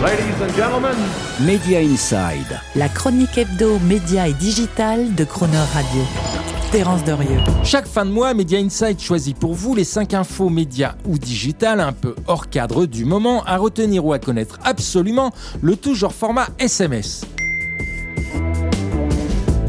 Ladies and gentlemen, Media Inside. La chronique hebdo, média et digital de Croner Radio. Terence Derieux. Chaque fin de mois, Media Insight choisit pour vous les 5 infos médias ou digital un peu hors cadre du moment à retenir ou à connaître absolument, le tout genre format SMS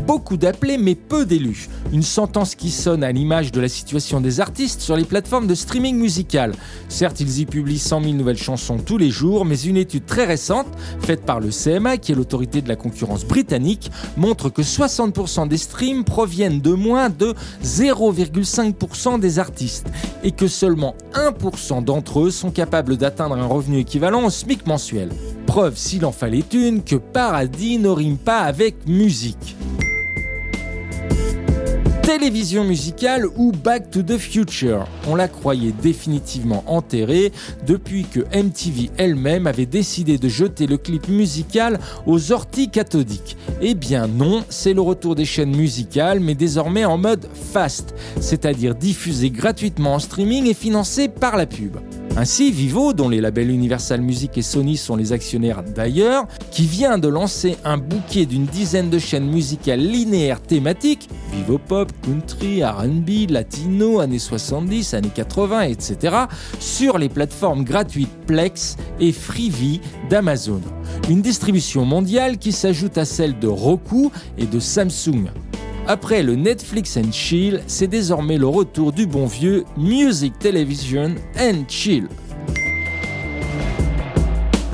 beaucoup d'appelés mais peu d'élus. Une sentence qui sonne à l'image de la situation des artistes sur les plateformes de streaming musical. Certes, ils y publient 100 000 nouvelles chansons tous les jours, mais une étude très récente, faite par le CMA, qui est l'autorité de la concurrence britannique, montre que 60% des streams proviennent de moins de 0,5% des artistes et que seulement 1% d'entre eux sont capables d'atteindre un revenu équivalent au SMIC mensuel. Preuve, s'il en fallait une, que paradis ne rime pas avec musique télévision musicale ou Back to the Future. On la croyait définitivement enterrée depuis que MTV elle-même avait décidé de jeter le clip musical aux orties cathodiques. Eh bien non, c'est le retour des chaînes musicales mais désormais en mode fast, c'est-à-dire diffusé gratuitement en streaming et financé par la pub. Ainsi, Vivo, dont les labels Universal Music et Sony sont les actionnaires d'ailleurs, qui vient de lancer un bouquet d'une dizaine de chaînes musicales linéaires thématiques, Vivo Pop, Country, RB, Latino, années 70, années 80, etc., sur les plateformes gratuites Plex et Freevee d'Amazon. Une distribution mondiale qui s'ajoute à celle de Roku et de Samsung. Après le Netflix and Chill, c'est désormais le retour du bon vieux Music Television and Chill.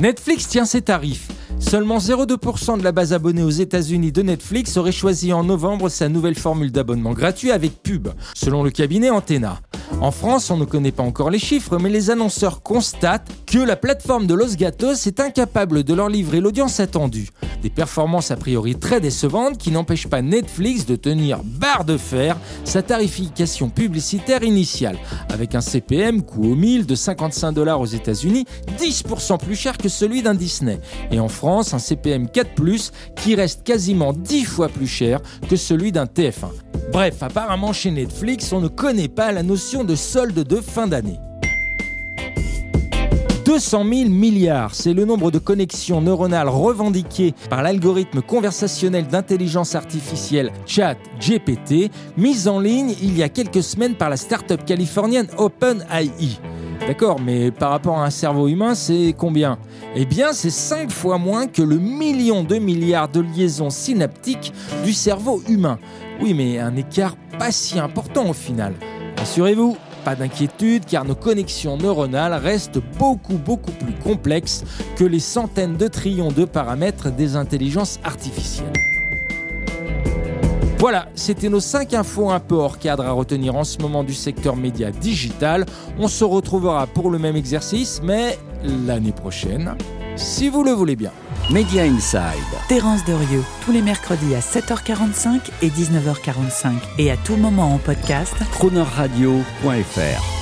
Netflix tient ses tarifs. Seulement 0,2% de la base abonnée aux États-Unis de Netflix aurait choisi en novembre sa nouvelle formule d'abonnement gratuit avec pub, selon le cabinet Antenna. En France, on ne connaît pas encore les chiffres, mais les annonceurs constatent que la plateforme de Los Gatos est incapable de leur livrer l'audience attendue. Des performances a priori très décevantes qui n'empêchent pas Netflix de tenir barre de fer sa tarification publicitaire initiale, avec un CPM coût au 1000 de 55 dollars aux États-Unis, 10% plus cher que celui d'un Disney. Et en France, un CPM 4+, qui reste quasiment 10 fois plus cher que celui d'un TF1. Bref, apparemment chez Netflix, on ne connaît pas la notion de solde de fin d'année. 200 000 milliards, c'est le nombre de connexions neuronales revendiquées par l'algorithme conversationnel d'intelligence artificielle Chat GPT, mis en ligne il y a quelques semaines par la start-up californienne OpenAI. D'accord, mais par rapport à un cerveau humain, c'est combien? Eh bien, c'est 5 fois moins que le million de milliards de liaisons synaptiques du cerveau humain. Oui, mais un écart pas si important au final. Assurez-vous, pas d'inquiétude car nos connexions neuronales restent beaucoup beaucoup plus complexes que les centaines de trillions de paramètres des intelligences artificielles. Voilà, c'était nos 5 infos un peu hors cadre à retenir en ce moment du secteur média digital. On se retrouvera pour le même exercice, mais l'année prochaine, si vous le voulez bien. Media Inside. Terence Derieux, tous les mercredis à 7h45 et 19h45 et à tout moment en podcast. Cronerradio.fr